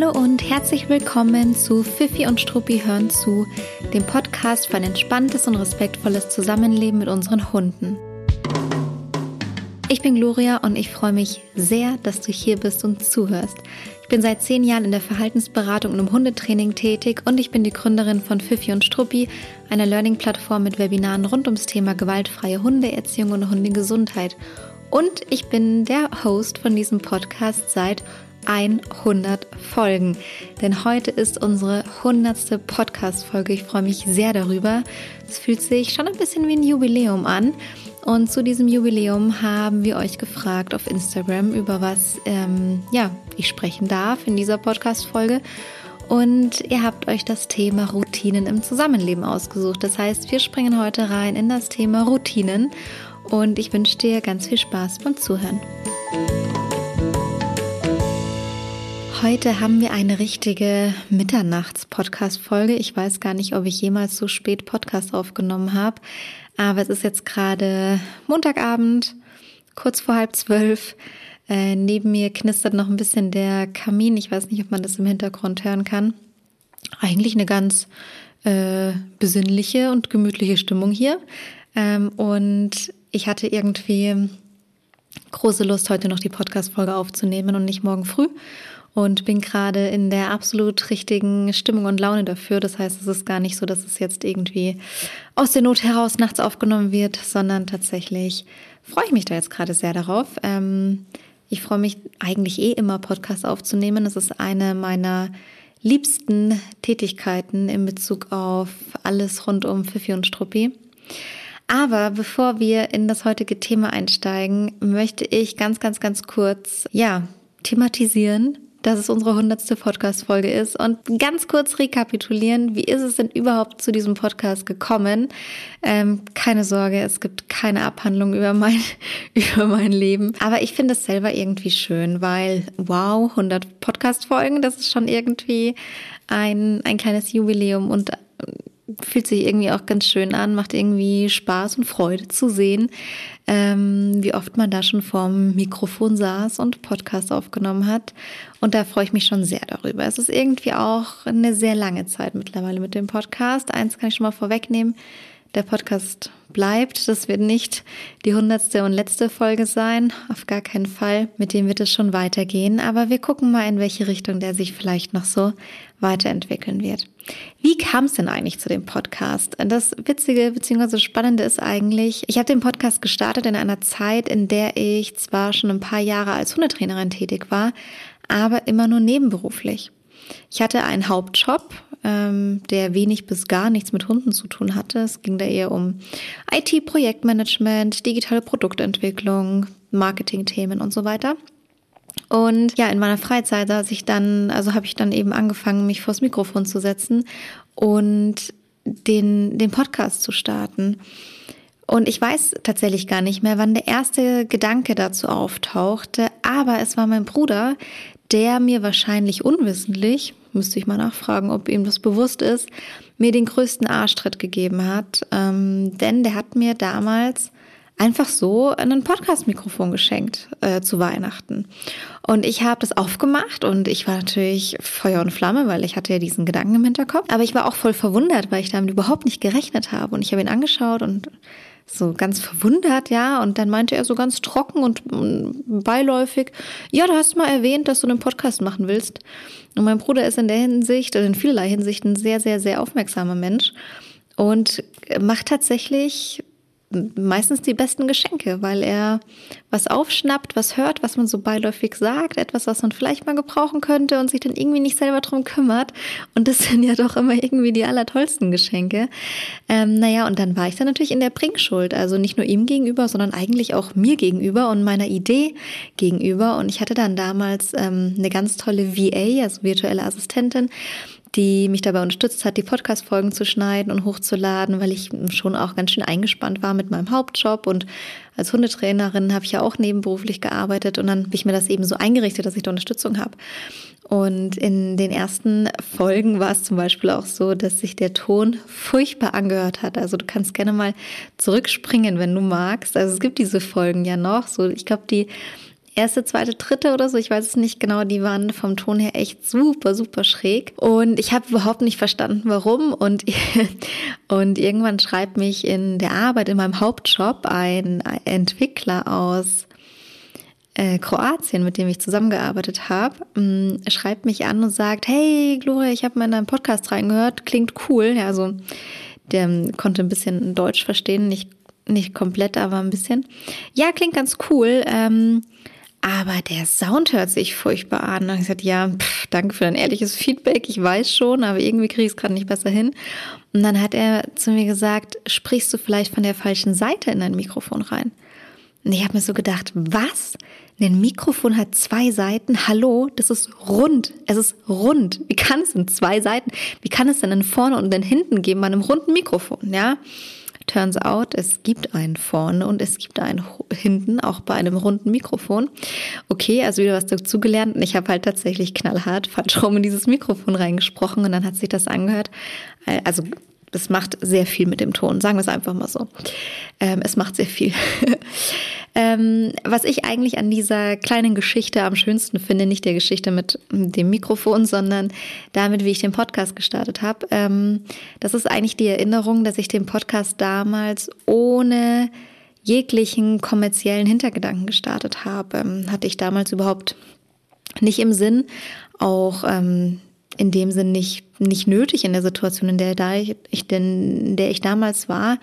Hallo und herzlich willkommen zu Fifi und Struppi hören zu, dem Podcast für ein entspanntes und respektvolles Zusammenleben mit unseren Hunden. Ich bin Gloria und ich freue mich sehr, dass du hier bist und zuhörst. Ich bin seit zehn Jahren in der Verhaltensberatung und im Hundetraining tätig und ich bin die Gründerin von Fifi und Struppi, einer Learning-Plattform mit Webinaren rund ums Thema gewaltfreie Hundeerziehung und Hundegesundheit. Und ich bin der Host von diesem Podcast seit 100 Folgen. Denn heute ist unsere 100. Podcast-Folge. Ich freue mich sehr darüber. Es fühlt sich schon ein bisschen wie ein Jubiläum an. Und zu diesem Jubiläum haben wir euch gefragt auf Instagram, über was ähm, ja, ich sprechen darf in dieser Podcast-Folge. Und ihr habt euch das Thema Routinen im Zusammenleben ausgesucht. Das heißt, wir springen heute rein in das Thema Routinen. Und ich wünsche dir ganz viel Spaß beim Zuhören. Heute haben wir eine richtige Mitternachts-Podcast-Folge. Ich weiß gar nicht, ob ich jemals so spät Podcast aufgenommen habe, aber es ist jetzt gerade Montagabend, kurz vor halb zwölf. Äh, neben mir knistert noch ein bisschen der Kamin. Ich weiß nicht, ob man das im Hintergrund hören kann. Eigentlich eine ganz äh, besinnliche und gemütliche Stimmung hier. Ähm, und ich hatte irgendwie große Lust, heute noch die Podcast-Folge aufzunehmen und nicht morgen früh und bin gerade in der absolut richtigen Stimmung und Laune dafür. Das heißt, es ist gar nicht so, dass es jetzt irgendwie aus der Not heraus nachts aufgenommen wird, sondern tatsächlich freue ich mich da jetzt gerade sehr darauf. Ähm, ich freue mich eigentlich eh immer, Podcasts aufzunehmen. Das ist eine meiner liebsten Tätigkeiten in Bezug auf alles rund um Fifi und Struppi. Aber bevor wir in das heutige Thema einsteigen, möchte ich ganz, ganz, ganz kurz, ja, thematisieren, dass es unsere hundertste Podcast-Folge ist und ganz kurz rekapitulieren, wie ist es denn überhaupt zu diesem Podcast gekommen? Ähm, keine Sorge, es gibt keine Abhandlung über mein, über mein Leben. Aber ich finde es selber irgendwie schön, weil wow, 100 Podcast-Folgen, das ist schon irgendwie ein, ein kleines Jubiläum und fühlt sich irgendwie auch ganz schön an, macht irgendwie Spaß und Freude zu sehen, ähm, wie oft man da schon vorm Mikrofon saß und Podcast aufgenommen hat. Und da freue ich mich schon sehr darüber. Es ist irgendwie auch eine sehr lange Zeit mittlerweile mit dem Podcast. Eins kann ich schon mal vorwegnehmen. Der Podcast bleibt. Das wird nicht die hundertste und letzte Folge sein. Auf gar keinen Fall. Mit dem wird es schon weitergehen. Aber wir gucken mal, in welche Richtung der sich vielleicht noch so weiterentwickeln wird. Wie kam es denn eigentlich zu dem Podcast? Das Witzige bzw. Spannende ist eigentlich, ich habe den Podcast gestartet in einer Zeit, in der ich zwar schon ein paar Jahre als Hundetrainerin tätig war, aber immer nur nebenberuflich. Ich hatte einen Hauptjob, ähm, der wenig bis gar nichts mit Hunden zu tun hatte. Es ging da eher um IT-Projektmanagement, digitale Produktentwicklung, Marketingthemen und so weiter. Und ja, in meiner Freizeit saß ich dann, also habe ich dann eben angefangen, mich vors Mikrofon zu setzen und den, den Podcast zu starten. Und ich weiß tatsächlich gar nicht mehr, wann der erste Gedanke dazu auftauchte, aber es war mein Bruder, der mir wahrscheinlich unwissentlich, müsste ich mal nachfragen, ob ihm das bewusst ist, mir den größten Arschtritt gegeben hat. Ähm, denn der hat mir damals einfach so ein Podcast-Mikrofon geschenkt äh, zu Weihnachten. Und ich habe das aufgemacht und ich war natürlich Feuer und Flamme, weil ich hatte ja diesen Gedanken im Hinterkopf. Aber ich war auch voll verwundert, weil ich damit überhaupt nicht gerechnet habe. Und ich habe ihn angeschaut und so ganz verwundert, ja. Und dann meinte er so ganz trocken und beiläufig, ja, du hast mal erwähnt, dass du einen Podcast machen willst. Und mein Bruder ist in der Hinsicht, in vielerlei Hinsicht ein sehr, sehr, sehr aufmerksamer Mensch und macht tatsächlich meistens die besten Geschenke, weil er was aufschnappt, was hört, was man so beiläufig sagt, etwas, was man vielleicht mal gebrauchen könnte und sich dann irgendwie nicht selber drum kümmert. Und das sind ja doch immer irgendwie die allertollsten Geschenke. Ähm, naja, und dann war ich dann natürlich in der Bringschuld. Also nicht nur ihm gegenüber, sondern eigentlich auch mir gegenüber und meiner Idee gegenüber. Und ich hatte dann damals ähm, eine ganz tolle VA, also virtuelle Assistentin, die mich dabei unterstützt hat, die Podcast-Folgen zu schneiden und hochzuladen, weil ich schon auch ganz schön eingespannt war mit meinem Hauptjob und als Hundetrainerin habe ich ja auch nebenberuflich gearbeitet und dann habe ich mir das eben so eingerichtet, dass ich da Unterstützung habe. Und in den ersten Folgen war es zum Beispiel auch so, dass sich der Ton furchtbar angehört hat. Also du kannst gerne mal zurückspringen, wenn du magst. Also es gibt diese Folgen ja noch. So, ich glaube, die erste, zweite, dritte oder so, ich weiß es nicht genau, die waren vom Ton her echt super, super schräg. Und ich habe überhaupt nicht verstanden, warum. Und, und irgendwann schreibt mich in der Arbeit, in meinem Hauptjob, ein Entwickler aus äh, Kroatien, mit dem ich zusammengearbeitet habe, mm, schreibt mich an und sagt, hey Gloria, ich habe mal in deinen Podcast reingehört, klingt cool. Ja, also der konnte ein bisschen Deutsch verstehen, nicht, nicht komplett, aber ein bisschen. Ja, klingt ganz cool. Ähm, aber der Sound hört sich furchtbar an. Und ich gesagt, ja, pff, danke für dein ehrliches Feedback. Ich weiß schon, aber irgendwie kriege ich es gerade nicht besser hin. Und dann hat er zu mir gesagt, sprichst du vielleicht von der falschen Seite in dein Mikrofon rein? Und ich habe mir so gedacht, was? Ein Mikrofon hat zwei Seiten. Hallo, das ist rund. Es ist rund. Wie kann es denn zwei Seiten? Wie kann es denn in vorne und in hinten geben bei einem runden Mikrofon? Ja. Turns out, es gibt einen vorne und es gibt einen hinten, auch bei einem runden Mikrofon. Okay, also wieder was dazugelernt und ich habe halt tatsächlich knallhart falsch rum in dieses Mikrofon reingesprochen und dann hat sich das angehört. Also das macht sehr viel mit dem Ton, sagen wir es einfach mal so. Ähm, es macht sehr viel. ähm, was ich eigentlich an dieser kleinen Geschichte am schönsten finde, nicht der Geschichte mit dem Mikrofon, sondern damit, wie ich den Podcast gestartet habe, ähm, das ist eigentlich die Erinnerung, dass ich den Podcast damals ohne jeglichen kommerziellen Hintergedanken gestartet habe. Ähm, hatte ich damals überhaupt nicht im Sinn, auch ähm, in dem Sinn nicht, nicht nötig in der Situation, in der, ich, in der ich damals war,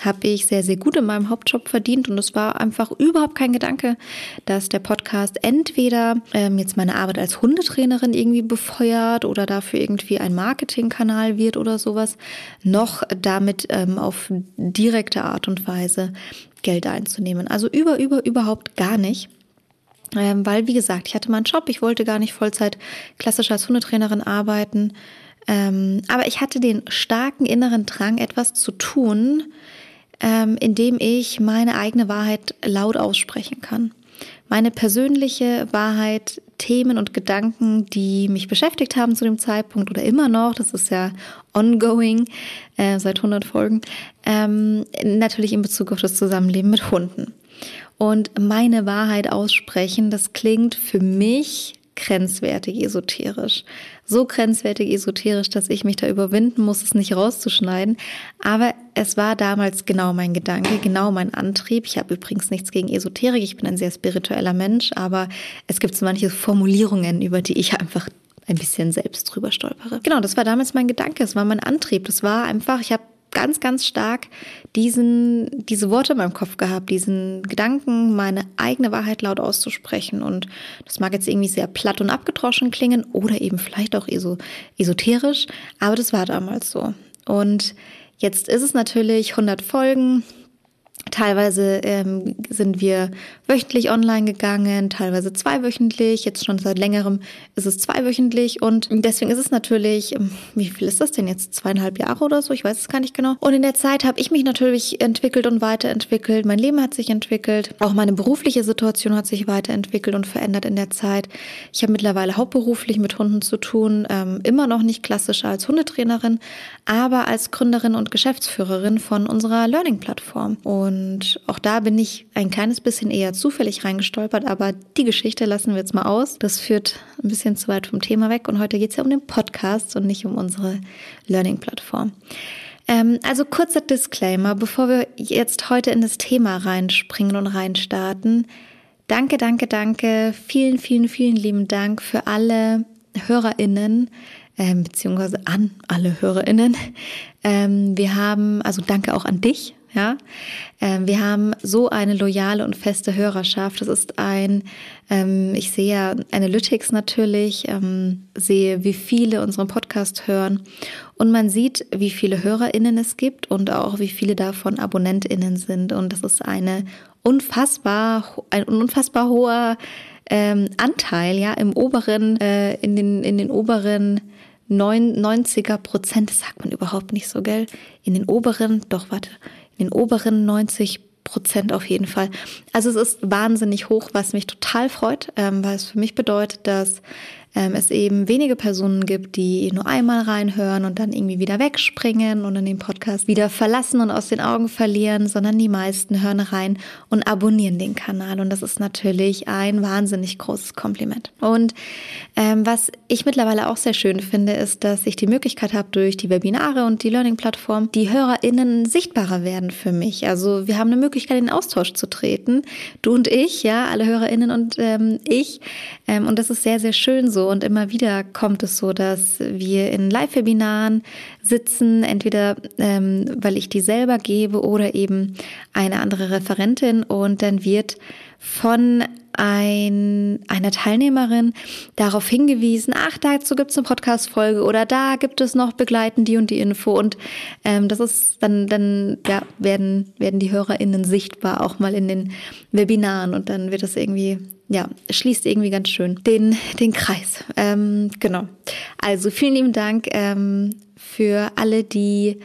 habe ich sehr, sehr gut in meinem Hauptjob verdient und es war einfach überhaupt kein Gedanke, dass der Podcast entweder ähm, jetzt meine Arbeit als Hundetrainerin irgendwie befeuert oder dafür irgendwie ein Marketingkanal wird oder sowas, noch damit ähm, auf direkte Art und Weise Geld einzunehmen. Also über, über, überhaupt gar nicht. Ähm, weil, wie gesagt, ich hatte meinen Job, ich wollte gar nicht Vollzeit klassisch als Hundetrainerin arbeiten. Ähm, aber ich hatte den starken inneren Drang, etwas zu tun, ähm, indem ich meine eigene Wahrheit laut aussprechen kann. Meine persönliche Wahrheit, Themen und Gedanken, die mich beschäftigt haben zu dem Zeitpunkt oder immer noch, das ist ja ongoing äh, seit 100 Folgen, ähm, natürlich in Bezug auf das Zusammenleben mit Hunden und meine Wahrheit aussprechen, das klingt für mich grenzwertig esoterisch. So grenzwertig esoterisch, dass ich mich da überwinden muss, es nicht rauszuschneiden. Aber es war damals genau mein Gedanke, genau mein Antrieb. Ich habe übrigens nichts gegen Esoterik. Ich bin ein sehr spiritueller Mensch, aber es gibt so manche Formulierungen, über die ich einfach ein bisschen selbst drüber stolpere. Genau, das war damals mein Gedanke. Es war mein Antrieb. Das war einfach, ich habe ganz, ganz stark diesen, diese Worte in meinem Kopf gehabt, diesen Gedanken, meine eigene Wahrheit laut auszusprechen. Und das mag jetzt irgendwie sehr platt und abgedroschen klingen oder eben vielleicht auch esoterisch, aber das war damals so. Und jetzt ist es natürlich 100 Folgen, Teilweise ähm, sind wir wöchentlich online gegangen, teilweise zweiwöchentlich. Jetzt schon seit längerem ist es zweiwöchentlich und deswegen ist es natürlich, ähm, wie viel ist das denn jetzt? Zweieinhalb Jahre oder so? Ich weiß es gar nicht genau. Und in der Zeit habe ich mich natürlich entwickelt und weiterentwickelt. Mein Leben hat sich entwickelt. Auch meine berufliche Situation hat sich weiterentwickelt und verändert in der Zeit. Ich habe mittlerweile hauptberuflich mit Hunden zu tun, ähm, immer noch nicht klassisch als Hundetrainerin, aber als Gründerin und Geschäftsführerin von unserer Learning-Plattform. Und und auch da bin ich ein kleines bisschen eher zufällig reingestolpert, aber die Geschichte lassen wir jetzt mal aus. Das führt ein bisschen zu weit vom Thema weg. Und heute geht es ja um den Podcast und nicht um unsere Learning-Plattform. Ähm, also kurzer Disclaimer, bevor wir jetzt heute in das Thema reinspringen und reinstarten. Danke, danke, danke. Vielen, vielen, vielen lieben Dank für alle HörerInnen, ähm, beziehungsweise an alle HörerInnen. Ähm, wir haben, also danke auch an dich ja, ähm, wir haben so eine loyale und feste Hörerschaft. Das ist ein, ähm, ich sehe ja Analytics natürlich, ähm, sehe, wie viele unseren Podcast hören und man sieht, wie viele HörerInnen es gibt und auch wie viele davon AbonnentInnen sind. Und das ist eine unfassbar, ein unfassbar hoher Anteil, ja, im oberen, äh, in den, in den oberen 90er Prozent, das sagt man überhaupt nicht so, gell? In den oberen, doch, warte, den oberen 90 Prozent auf jeden Fall. Also es ist wahnsinnig hoch, was mich total freut, ähm, weil es für mich bedeutet, dass ähm, es eben wenige Personen gibt, die nur einmal reinhören und dann irgendwie wieder wegspringen und dann den Podcast wieder verlassen und aus den Augen verlieren, sondern die meisten hören rein und abonnieren den Kanal. Und das ist natürlich ein wahnsinnig großes Kompliment. Und ähm, was ich mittlerweile auch sehr schön finde, ist, dass ich die Möglichkeit habe, durch die Webinare und die Learning-Plattform die HörerInnen sichtbarer werden für mich. Also wir haben eine Möglichkeit, in den Austausch zu treten. Du und ich, ja, alle HörerInnen und ähm, ich. Ähm, und das ist sehr, sehr schön so. Und immer wieder kommt es so, dass wir in Live-Webinaren sitzen, entweder ähm, weil ich die selber gebe oder eben eine andere Referentin und dann wird von ein, einer Teilnehmerin darauf hingewiesen, ach, dazu gibt es eine Podcast-Folge oder da gibt es noch begleitend die und die Info. Und ähm, das ist dann, dann ja, werden, werden die HörerInnen sichtbar, auch mal in den Webinaren und dann wird das irgendwie, ja, schließt irgendwie ganz schön den, den Kreis. Ähm, genau. Also vielen lieben Dank ähm, für alle, die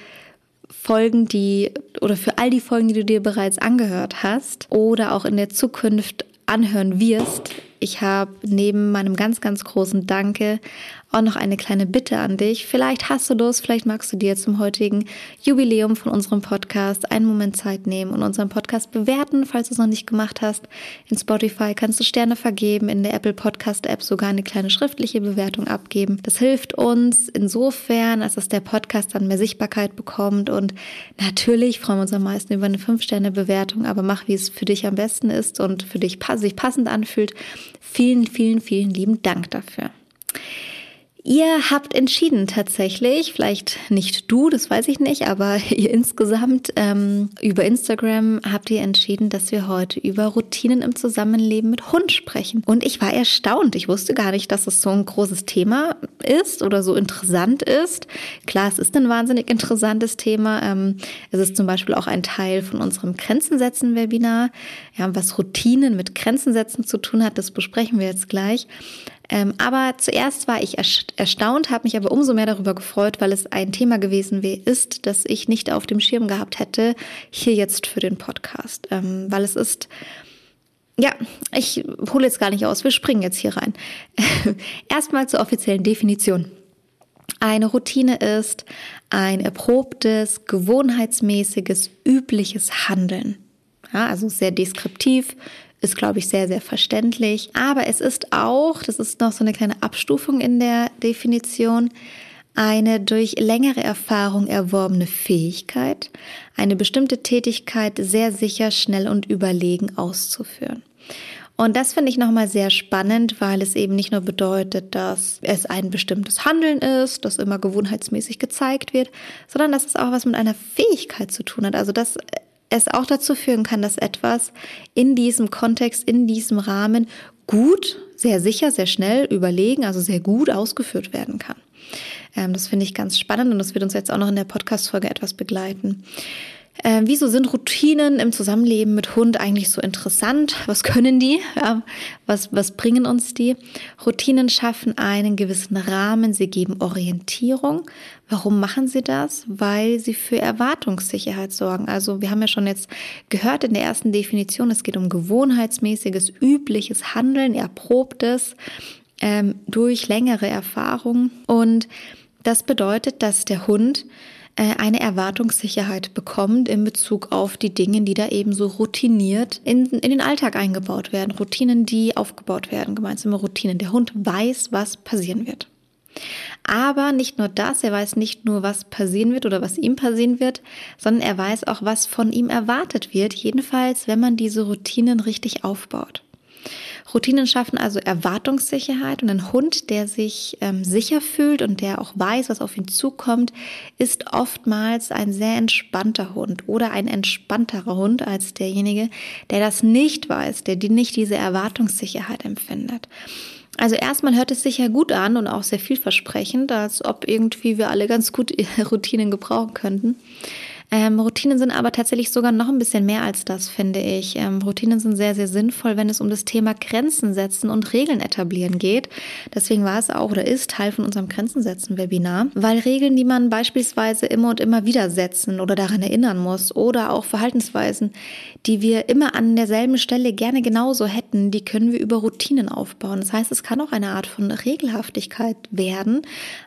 Folgen, die oder für all die Folgen, die du dir bereits angehört hast oder auch in der Zukunft anhören wirst. Ich habe neben meinem ganz, ganz großen Danke auch noch eine kleine Bitte an dich. Vielleicht hast du Lust, vielleicht magst du dir zum heutigen Jubiläum von unserem Podcast einen Moment Zeit nehmen und unseren Podcast bewerten, falls du es noch nicht gemacht hast. In Spotify kannst du Sterne vergeben, in der Apple Podcast App sogar eine kleine schriftliche Bewertung abgeben. Das hilft uns insofern, als dass der Podcast dann mehr Sichtbarkeit bekommt und natürlich freuen wir uns am meisten über eine 5-Sterne-Bewertung, aber mach, wie es für dich am besten ist und für dich sich passend anfühlt. Vielen, vielen, vielen lieben Dank dafür. Ihr habt entschieden tatsächlich, vielleicht nicht du, das weiß ich nicht, aber ihr insgesamt ähm, über Instagram habt ihr entschieden, dass wir heute über Routinen im Zusammenleben mit Hund sprechen. Und ich war erstaunt. Ich wusste gar nicht, dass es so ein großes Thema ist oder so interessant ist. Klar, es ist ein wahnsinnig interessantes Thema. Ähm, es ist zum Beispiel auch ein Teil von unserem Grenzensetzen-Webinar. Ja, was Routinen mit Grenzensetzen zu tun hat, das besprechen wir jetzt gleich. Ähm, aber zuerst war ich erstaunt, habe mich aber umso mehr darüber gefreut, weil es ein Thema gewesen ist, das ich nicht auf dem Schirm gehabt hätte, hier jetzt für den Podcast. Ähm, weil es ist, ja, ich hole jetzt gar nicht aus, wir springen jetzt hier rein. Erstmal zur offiziellen Definition. Eine Routine ist ein erprobtes, gewohnheitsmäßiges, übliches Handeln. Ja, also sehr deskriptiv, ist, glaube ich, sehr, sehr verständlich. Aber es ist auch, das ist noch so eine kleine Abstufung in der Definition, eine durch längere Erfahrung erworbene Fähigkeit, eine bestimmte Tätigkeit sehr sicher, schnell und überlegen auszuführen. Und das finde ich nochmal sehr spannend, weil es eben nicht nur bedeutet, dass es ein bestimmtes Handeln ist, das immer gewohnheitsmäßig gezeigt wird, sondern dass es auch was mit einer Fähigkeit zu tun hat. Also dass es auch dazu führen kann, dass etwas in diesem Kontext, in diesem Rahmen gut, sehr sicher, sehr schnell überlegen, also sehr gut ausgeführt werden kann. Ähm, das finde ich ganz spannend und das wird uns jetzt auch noch in der Podcast-Folge etwas begleiten. Äh, wieso sind Routinen im Zusammenleben mit Hund eigentlich so interessant? Was können die? Ja, was, was bringen uns die? Routinen schaffen einen gewissen Rahmen, sie geben Orientierung. Warum machen sie das? Weil sie für Erwartungssicherheit sorgen. Also wir haben ja schon jetzt gehört in der ersten Definition, es geht um gewohnheitsmäßiges, übliches Handeln, erprobtes ähm, durch längere Erfahrung. Und das bedeutet, dass der Hund eine Erwartungssicherheit bekommt in Bezug auf die Dinge, die da eben so routiniert in, in den Alltag eingebaut werden. Routinen, die aufgebaut werden, gemeinsame Routinen. Der Hund weiß, was passieren wird. Aber nicht nur das, er weiß nicht nur, was passieren wird oder was ihm passieren wird, sondern er weiß auch, was von ihm erwartet wird, jedenfalls, wenn man diese Routinen richtig aufbaut. Routinen schaffen also Erwartungssicherheit und ein Hund, der sich ähm, sicher fühlt und der auch weiß, was auf ihn zukommt, ist oftmals ein sehr entspannter Hund oder ein entspannterer Hund als derjenige, der das nicht weiß, der die nicht diese Erwartungssicherheit empfindet. Also erstmal hört es sich ja gut an und auch sehr vielversprechend, als ob irgendwie wir alle ganz gut Routinen gebrauchen könnten. Ähm, Routinen sind aber tatsächlich sogar noch ein bisschen mehr als das, finde ich. Ähm, Routinen sind sehr, sehr sinnvoll, wenn es um das Thema Grenzen setzen und Regeln etablieren geht. Deswegen war es auch oder ist Teil von unserem Grenzen setzen Webinar, weil Regeln, die man beispielsweise immer und immer wieder setzen oder daran erinnern muss oder auch Verhaltensweisen, die wir immer an derselben Stelle gerne genauso hätten, die können wir über Routinen aufbauen. Das heißt, es kann auch eine Art von Regelhaftigkeit werden,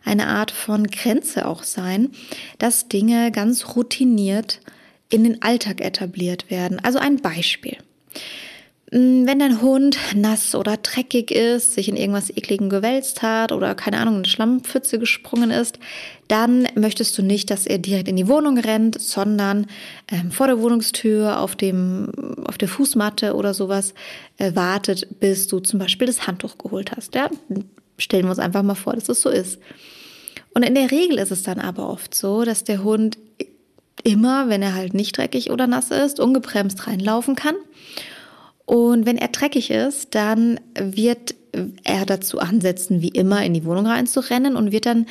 eine Art von Grenze auch sein, dass Dinge ganz routiniert routiniert in den Alltag etabliert werden. Also ein Beispiel. Mm, wenn dein Hund nass oder dreckig ist, sich in irgendwas ekligen gewälzt hat oder keine Ahnung, eine Schlammpfütze gesprungen ist, dann möchtest du nicht, dass er direkt in die Wohnung rennt, sondern ähm, vor der Wohnungstür auf dem auf der Fußmatte oder sowas äh, wartet, bis du zum Beispiel das Handtuch geholt hast. Ja? Stellen wir uns einfach mal vor, dass es so ist. Und in der Regel ist es dann aber oft so, dass der Hund immer, wenn er halt nicht dreckig oder nass ist, ungebremst reinlaufen kann. Und wenn er dreckig ist, dann wird er dazu ansetzen, wie immer in die Wohnung reinzurennen und wird dann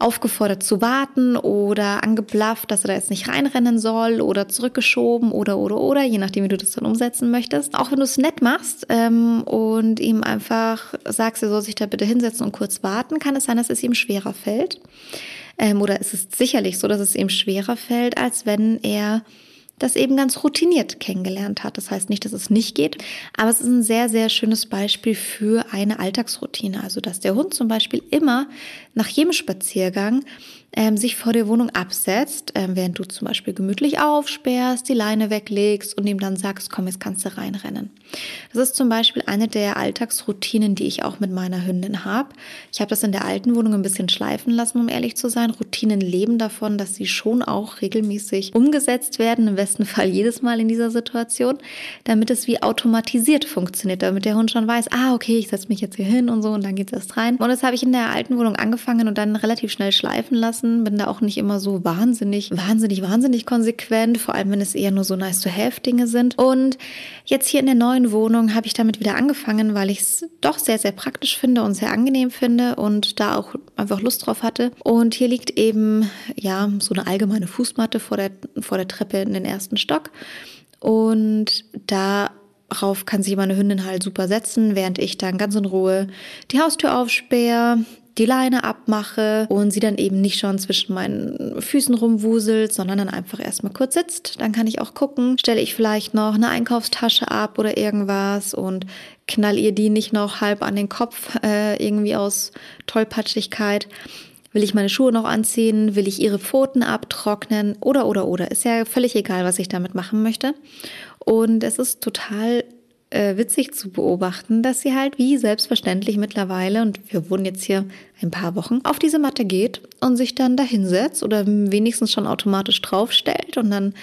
aufgefordert zu warten oder angeblafft, dass er da jetzt nicht reinrennen soll oder zurückgeschoben oder oder oder, je nachdem, wie du das dann umsetzen möchtest. Auch wenn du es nett machst ähm, und ihm einfach sagst, er soll sich da bitte hinsetzen und kurz warten, kann es sein, dass es ihm schwerer fällt. Ähm, oder es ist sicherlich so, dass es ihm schwerer fällt, als wenn er das eben ganz routiniert kennengelernt hat. Das heißt nicht, dass es nicht geht, aber es ist ein sehr, sehr schönes Beispiel für eine Alltagsroutine. Also, dass der Hund zum Beispiel immer nach jedem Spaziergang ähm, sich vor der Wohnung absetzt, ähm, während du zum Beispiel gemütlich aufsperrst, die Leine weglegst und ihm dann sagst, komm, jetzt kannst du reinrennen. Das ist zum Beispiel eine der Alltagsroutinen, die ich auch mit meiner Hündin habe. Ich habe das in der alten Wohnung ein bisschen schleifen lassen, um ehrlich zu sein. Routinen leben davon, dass sie schon auch regelmäßig umgesetzt werden, im besten Fall jedes Mal in dieser Situation, damit es wie automatisiert funktioniert, damit der Hund schon weiß, ah, okay, ich setze mich jetzt hier hin und so und dann geht es erst rein. Und das habe ich in der alten Wohnung angefangen und dann relativ schnell schleifen lassen bin da auch nicht immer so wahnsinnig, wahnsinnig, wahnsinnig konsequent, vor allem wenn es eher nur so nice to have Dinge sind. Und jetzt hier in der neuen Wohnung habe ich damit wieder angefangen, weil ich es doch sehr, sehr praktisch finde und sehr angenehm finde und da auch einfach Lust drauf hatte. Und hier liegt eben, ja, so eine allgemeine Fußmatte vor der, vor der Treppe in den ersten Stock. Und darauf kann sich meine Hündin halt super setzen, während ich dann ganz in Ruhe die Haustür aufsperre, die Leine abmache und sie dann eben nicht schon zwischen meinen Füßen rumwuselt, sondern dann einfach erstmal kurz sitzt. Dann kann ich auch gucken, stelle ich vielleicht noch eine Einkaufstasche ab oder irgendwas und knall ihr die nicht noch halb an den Kopf, äh, irgendwie aus Tollpatschigkeit. Will ich meine Schuhe noch anziehen? Will ich ihre Pfoten abtrocknen? Oder, oder, oder. Ist ja völlig egal, was ich damit machen möchte. Und es ist total äh, witzig zu beobachten, dass sie halt wie selbstverständlich mittlerweile, und wir wohnen jetzt hier ein paar Wochen, auf diese Matte geht und sich dann dahinsetzt oder wenigstens schon automatisch draufstellt und dann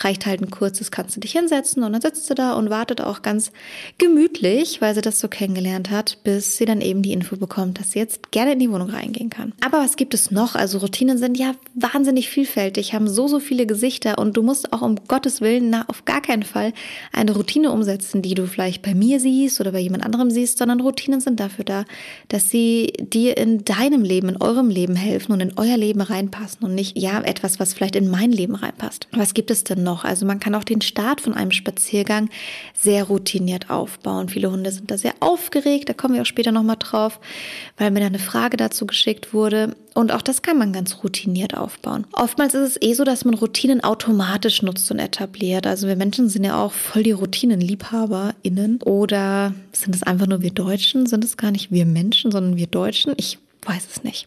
reicht halt ein kurzes, kannst du dich hinsetzen und dann sitzt sie da und wartet auch ganz gemütlich, weil sie das so kennengelernt hat, bis sie dann eben die Info bekommt, dass sie jetzt gerne in die Wohnung reingehen kann. Aber was gibt es noch? Also Routinen sind ja wahnsinnig vielfältig, haben so, so viele Gesichter und du musst auch um Gottes Willen na, auf gar keinen Fall eine Routine umsetzen, die du vielleicht bei mir siehst oder bei jemand anderem siehst, sondern Routinen sind dafür da, dass sie dir in deinem Leben, in eurem Leben helfen und in euer Leben reinpassen und nicht, ja, etwas, was vielleicht in mein Leben reinpasst. Was gibt es denn noch? Also man kann auch den Start von einem Spaziergang sehr routiniert aufbauen. Viele Hunde sind da sehr aufgeregt, da kommen wir auch später nochmal drauf, weil mir da eine Frage dazu geschickt wurde. Und auch das kann man ganz routiniert aufbauen. Oftmals ist es eh so, dass man Routinen automatisch nutzt und etabliert. Also wir Menschen sind ja auch voll die RoutinenliebhaberInnen. Oder sind es einfach nur wir Deutschen? Sind es gar nicht wir Menschen, sondern wir Deutschen? Ich weiß es nicht.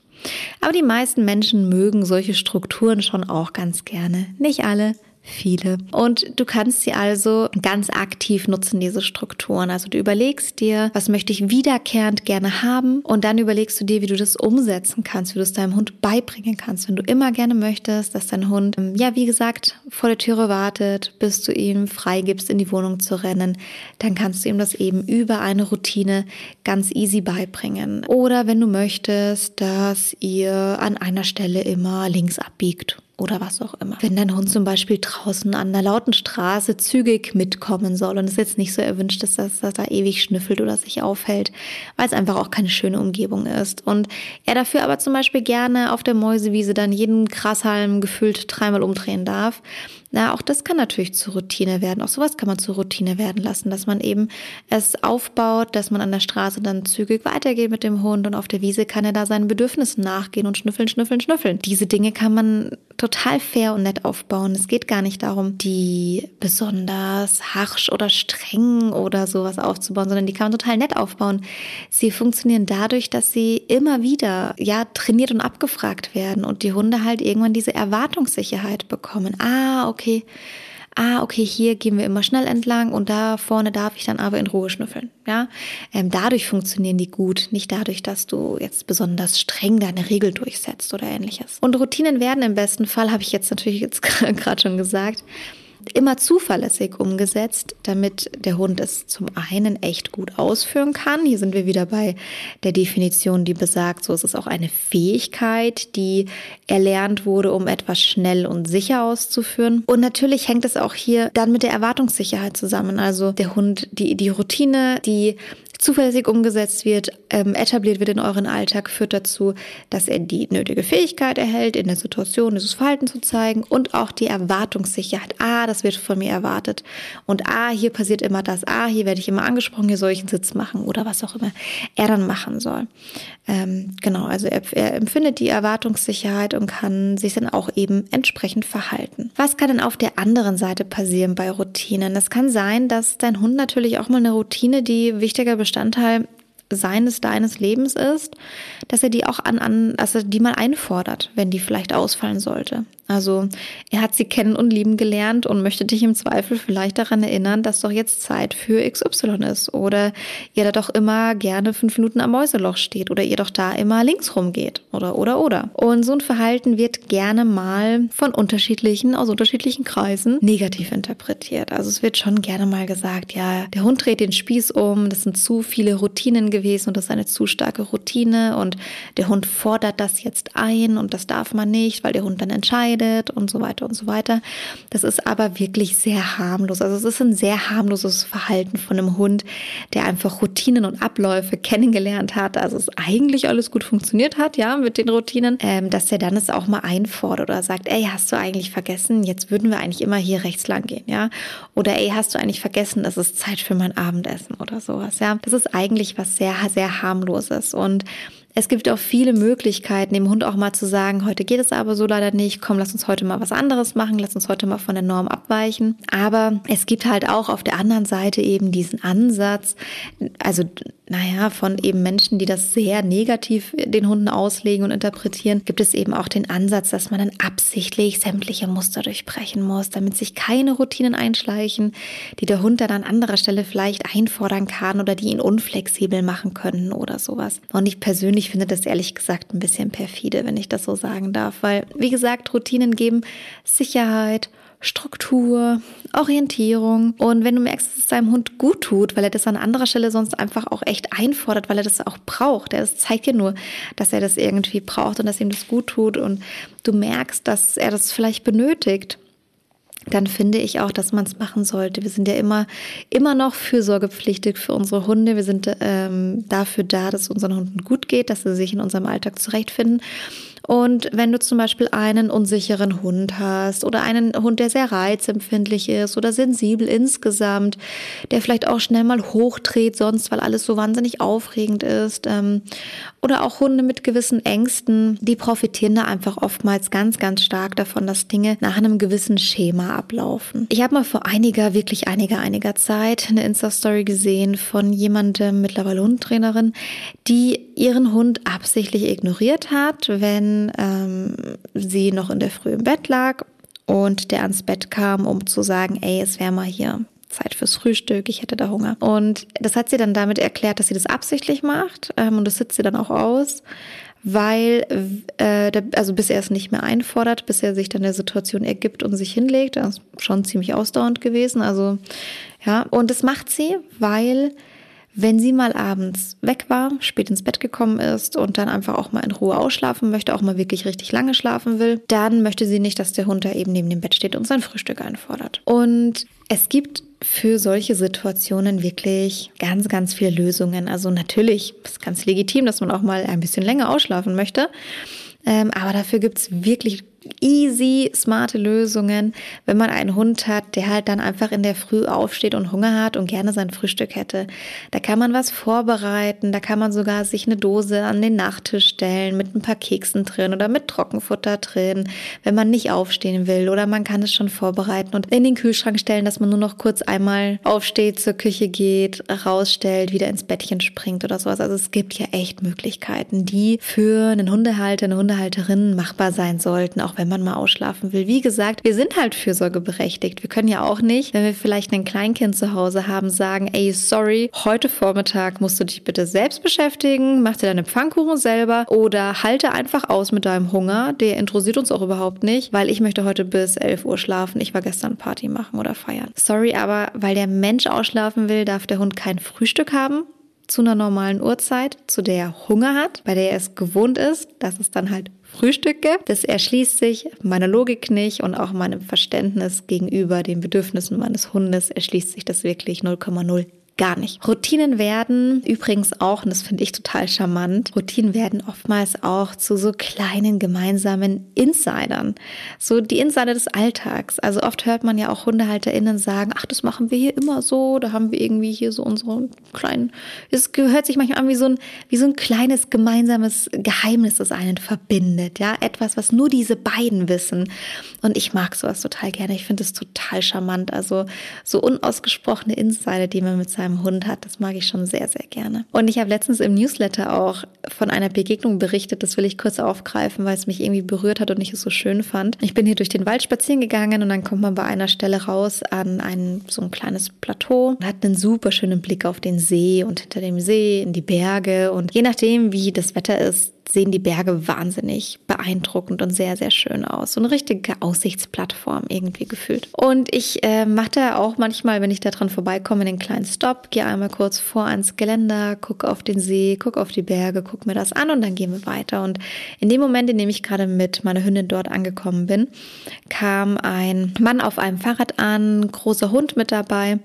Aber die meisten Menschen mögen solche Strukturen schon auch ganz gerne. Nicht alle, viele. Und du kannst sie also ganz aktiv nutzen, diese Strukturen. Also du überlegst dir, was möchte ich wiederkehrend gerne haben und dann überlegst du dir, wie du das umsetzen kannst, wie du es deinem Hund beibringen kannst. Wenn du immer gerne möchtest, dass dein Hund, ähm, ja, wie gesagt, vor der Türe wartet, bis du ihm freigibst, in die Wohnung zu rennen, dann kannst du ihm das eben über eine Routine ganz easy beibringen. Oder wenn du möchtest, dass ihr an einer Stelle immer links abbiegt oder was auch immer. Wenn dein Hund zum Beispiel draußen an einer lauten Straße zügig mitkommen soll und es jetzt nicht so erwünscht ist, dass, er ewig schnüffelt oder sich aufhält, weil es einfach auch keine schöne Umgebung ist. Und er dafür aber zum Beispiel gerne auf der Mäusewiese dann jeden Grashalm gefühlt dreimal umdrehen darf, na, auch das kann natürlich zur Routine werden. Auch sowas kann man zur Routine werden lassen, dass man eben es aufbaut, dass man an der Straße dann zügig weitergeht mit dem Hund und auf der Wiese kann er da seinen Bedürfnissen nachgehen und schnüffeln, schnüffeln, schnüffeln. Diese Dinge kann man total fair und nett aufbauen. Es geht gar nicht darum, die besonders harsch oder streng oder sowas aufzubauen, sondern die kann man total nett aufbauen. Sie funktionieren dadurch, dass sie immer wieder, ja, trainiert und abgefragt werden und die Hunde halt irgendwann diese Erwartungssicherheit bekommen. Ah, okay ah, okay, hier gehen wir immer schnell entlang und da vorne darf ich dann aber in Ruhe schnüffeln. Ja, ähm, dadurch funktionieren die gut, nicht dadurch, dass du jetzt besonders streng deine Regel durchsetzt oder ähnliches. Und Routinen werden im besten Fall, habe ich jetzt natürlich jetzt gerade schon gesagt, immer zuverlässig umgesetzt, damit der Hund es zum einen echt gut ausführen kann. Hier sind wir wieder bei der Definition, die besagt, so ist es auch eine Fähigkeit, die erlernt wurde, um etwas schnell und sicher auszuführen. Und natürlich hängt es auch hier dann mit der Erwartungssicherheit zusammen. Also der Hund, die, die Routine, die zuverlässig umgesetzt wird, ähm, etabliert wird in euren Alltag, führt dazu, dass er die nötige Fähigkeit erhält, in der Situation dieses Verhalten zu zeigen und auch die Erwartungssicherheit. Ah, das wird von mir erwartet. Und ah, hier passiert immer das. Ah, hier werde ich immer angesprochen, hier soll ich einen Sitz machen oder was auch immer er dann machen soll. Ähm, genau, also er, er empfindet die Erwartungssicherheit und kann sich dann auch eben entsprechend verhalten. Was kann denn auf der anderen Seite passieren bei Routinen? Es kann sein, dass dein Hund natürlich auch mal eine Routine, die wichtiger Bestandteil seines, deines Lebens ist, dass er die auch an, an, also die mal einfordert, wenn die vielleicht ausfallen sollte. Also er hat sie kennen und lieben gelernt und möchte dich im Zweifel vielleicht daran erinnern, dass doch jetzt Zeit für XY ist oder ihr da doch immer gerne fünf Minuten am Mäuseloch steht oder ihr doch da immer links rumgeht oder oder oder. Und so ein Verhalten wird gerne mal von unterschiedlichen, aus unterschiedlichen Kreisen negativ interpretiert. Also es wird schon gerne mal gesagt, ja, der Hund dreht den Spieß um, das sind zu viele Routinen gewesen und das ist eine zu starke Routine und der Hund fordert das jetzt ein und das darf man nicht, weil der Hund dann entscheidet redet und so weiter und so weiter. Das ist aber wirklich sehr harmlos. Also es ist ein sehr harmloses Verhalten von einem Hund, der einfach Routinen und Abläufe kennengelernt hat. Also es eigentlich alles gut funktioniert hat, ja, mit den Routinen, ähm, dass der dann es auch mal einfordert oder sagt, ey, hast du eigentlich vergessen, jetzt würden wir eigentlich immer hier rechts lang gehen, ja? Oder ey, hast du eigentlich vergessen, es ist Zeit für mein Abendessen oder sowas, ja? Das ist eigentlich was sehr, sehr harmloses und es gibt auch viele Möglichkeiten, dem Hund auch mal zu sagen, heute geht es aber so leider nicht, komm, lass uns heute mal was anderes machen, lass uns heute mal von der Norm abweichen. Aber es gibt halt auch auf der anderen Seite eben diesen Ansatz, also naja, von eben Menschen, die das sehr negativ den Hunden auslegen und interpretieren, gibt es eben auch den Ansatz, dass man dann absichtlich sämtliche Muster durchbrechen muss, damit sich keine Routinen einschleichen, die der Hund dann an anderer Stelle vielleicht einfordern kann oder die ihn unflexibel machen können oder sowas. Und ich persönlich finde das ehrlich gesagt ein bisschen perfide, wenn ich das so sagen darf, weil, wie gesagt, Routinen geben Sicherheit, Struktur, Orientierung. Und wenn du merkst, dass es deinem Hund gut tut, weil er das an anderer Stelle sonst einfach auch echt einfordert, weil er das auch braucht. Das zeigt dir nur, dass er das irgendwie braucht und dass ihm das gut tut. Und du merkst, dass er das vielleicht benötigt dann finde ich auch, dass man es machen sollte. Wir sind ja immer, immer noch fürsorgepflichtig für unsere Hunde. Wir sind ähm, dafür da, dass es unseren Hunden gut geht, dass sie sich in unserem Alltag zurechtfinden. Und wenn du zum Beispiel einen unsicheren Hund hast oder einen Hund, der sehr reizempfindlich ist oder sensibel insgesamt, der vielleicht auch schnell mal hochdreht sonst, weil alles so wahnsinnig aufregend ist, ähm, oder auch Hunde mit gewissen Ängsten, die profitieren da einfach oftmals ganz, ganz stark davon, dass Dinge nach einem gewissen Schema ablaufen. Ich habe mal vor einiger, wirklich einiger, einiger Zeit eine Insta-Story gesehen von jemandem, mittlerweile Hundtrainerin, die ihren Hund absichtlich ignoriert hat, wenn ähm, sie noch in der Früh im Bett lag und der ans Bett kam, um zu sagen, ey, es wäre mal hier Zeit fürs Frühstück, ich hätte da Hunger. Und das hat sie dann damit erklärt, dass sie das absichtlich macht ähm, und das sitzt sie dann auch aus, weil, äh, also bis er es nicht mehr einfordert, bis er sich dann der Situation ergibt und sich hinlegt, das ist schon ziemlich ausdauernd gewesen, also ja, und das macht sie, weil wenn sie mal abends weg war, spät ins Bett gekommen ist und dann einfach auch mal in Ruhe ausschlafen möchte, auch mal wirklich richtig lange schlafen will, dann möchte sie nicht, dass der Hund da eben neben dem Bett steht und sein Frühstück einfordert. Und es gibt für solche Situationen wirklich ganz, ganz viele Lösungen. Also natürlich ist ganz legitim, dass man auch mal ein bisschen länger ausschlafen möchte. Ähm, aber dafür gibt es wirklich easy, smarte Lösungen, wenn man einen Hund hat, der halt dann einfach in der Früh aufsteht und Hunger hat und gerne sein Frühstück hätte. Da kann man was vorbereiten, da kann man sogar sich eine Dose an den Nachttisch stellen mit ein paar Keksen drin oder mit Trockenfutter drin, wenn man nicht aufstehen will oder man kann es schon vorbereiten und in den Kühlschrank stellen, dass man nur noch kurz einmal aufsteht, zur Küche geht, rausstellt, wieder ins Bettchen springt oder sowas. Also es gibt ja echt Möglichkeiten, die für einen Hundehalter, eine Hundehalterin machbar sein sollten, auch wenn man mal ausschlafen will. Wie gesagt, wir sind halt fürsorgeberechtigt. Wir können ja auch nicht, wenn wir vielleicht ein Kleinkind zu Hause haben, sagen, ey, sorry, heute Vormittag musst du dich bitte selbst beschäftigen, mach dir deine Pfannkuchen selber oder halte einfach aus mit deinem Hunger. Der interessiert uns auch überhaupt nicht, weil ich möchte heute bis 11 Uhr schlafen. Ich war gestern Party machen oder feiern. Sorry, aber weil der Mensch ausschlafen will, darf der Hund kein Frühstück haben zu einer normalen Uhrzeit, zu der er Hunger hat, bei der er es gewohnt ist, dass es dann halt Frühstück gibt. Das erschließt sich meiner Logik nicht und auch meinem Verständnis gegenüber den Bedürfnissen meines Hundes erschließt sich das wirklich 0,0 gar nicht. Routinen werden übrigens auch, und das finde ich total charmant, Routinen werden oftmals auch zu so kleinen gemeinsamen Insidern. So die Insider des Alltags. Also oft hört man ja auch HundehalterInnen sagen, ach, das machen wir hier immer so, da haben wir irgendwie hier so unsere kleinen, es gehört sich manchmal an wie so ein, wie so ein kleines gemeinsames Geheimnis, das einen verbindet. Ja, etwas, was nur diese beiden wissen. Und ich mag sowas total gerne. Ich finde es total charmant. Also so unausgesprochene Insider, die man mit seinem seinem Hund hat. Das mag ich schon sehr, sehr gerne. Und ich habe letztens im Newsletter auch von einer Begegnung berichtet. Das will ich kurz aufgreifen, weil es mich irgendwie berührt hat und ich es so schön fand. Ich bin hier durch den Wald spazieren gegangen und dann kommt man bei einer Stelle raus an ein so ein kleines Plateau und hat einen super schönen Blick auf den See und hinter dem See in die Berge. Und je nachdem, wie das Wetter ist, sehen die Berge wahnsinnig beeindruckend und sehr, sehr schön aus. So eine richtige Aussichtsplattform irgendwie gefühlt. Und ich äh, mache da auch manchmal, wenn ich da dran vorbeikomme, einen kleinen Stop, gehe einmal kurz vor ans Geländer, gucke auf den See, gucke auf die Berge, gucke mir das an und dann gehen wir weiter. Und in dem Moment, in dem ich gerade mit meiner Hündin dort angekommen bin, kam ein Mann auf einem Fahrrad an, großer Hund mit dabei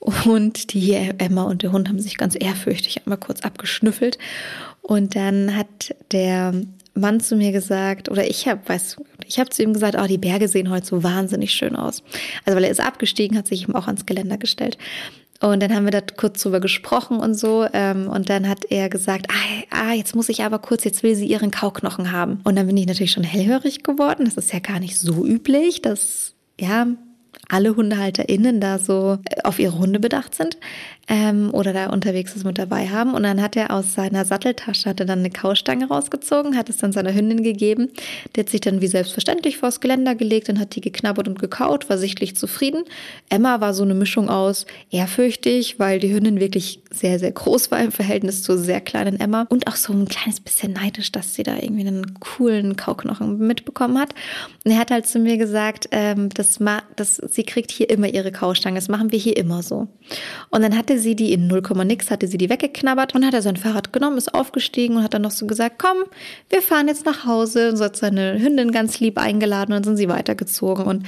und die Emma und der Hund haben sich ganz ehrfürchtig einmal kurz abgeschnüffelt. Und dann hat der Mann zu mir gesagt, oder ich habe, weiß, ich habe zu ihm gesagt, oh, die Berge sehen heute so wahnsinnig schön aus. Also weil er ist abgestiegen, hat sich ihm auch ans Geländer gestellt. Und dann haben wir da kurz drüber gesprochen und so. Ähm, und dann hat er gesagt, ah, ah, jetzt muss ich aber kurz, jetzt will sie ihren Kauknochen haben. Und dann bin ich natürlich schon hellhörig geworden. Das ist ja gar nicht so üblich, dass ja alle HundehalterInnen da so äh, auf ihre Hunde bedacht sind ähm, oder da unterwegs ist mit dabei haben. Und dann hat er aus seiner Satteltasche hatte dann eine Kaustange rausgezogen, hat es dann seiner Hündin gegeben. Der hat sich dann wie selbstverständlich vors Geländer gelegt und hat die geknabbert und gekaut, war sichtlich zufrieden. Emma war so eine Mischung aus ehrfürchtig, weil die Hündin wirklich sehr, sehr groß war im Verhältnis zur sehr kleinen Emma und auch so ein kleines bisschen neidisch, dass sie da irgendwie einen coolen Kauknochen mitbekommen hat. Und er hat halt zu mir gesagt, ähm, das, das, sie kriegt hier immer ihre Kaustange, das machen wir hier immer so. Und dann hatte sie die in 0, nix, hatte sie die weggeknabbert und hat er sein Fahrrad genommen, ist aufgestiegen und hat dann noch so gesagt, komm, wir fahren jetzt nach Hause. Und so hat seine Hündin ganz lieb eingeladen und dann sind sie weitergezogen. Und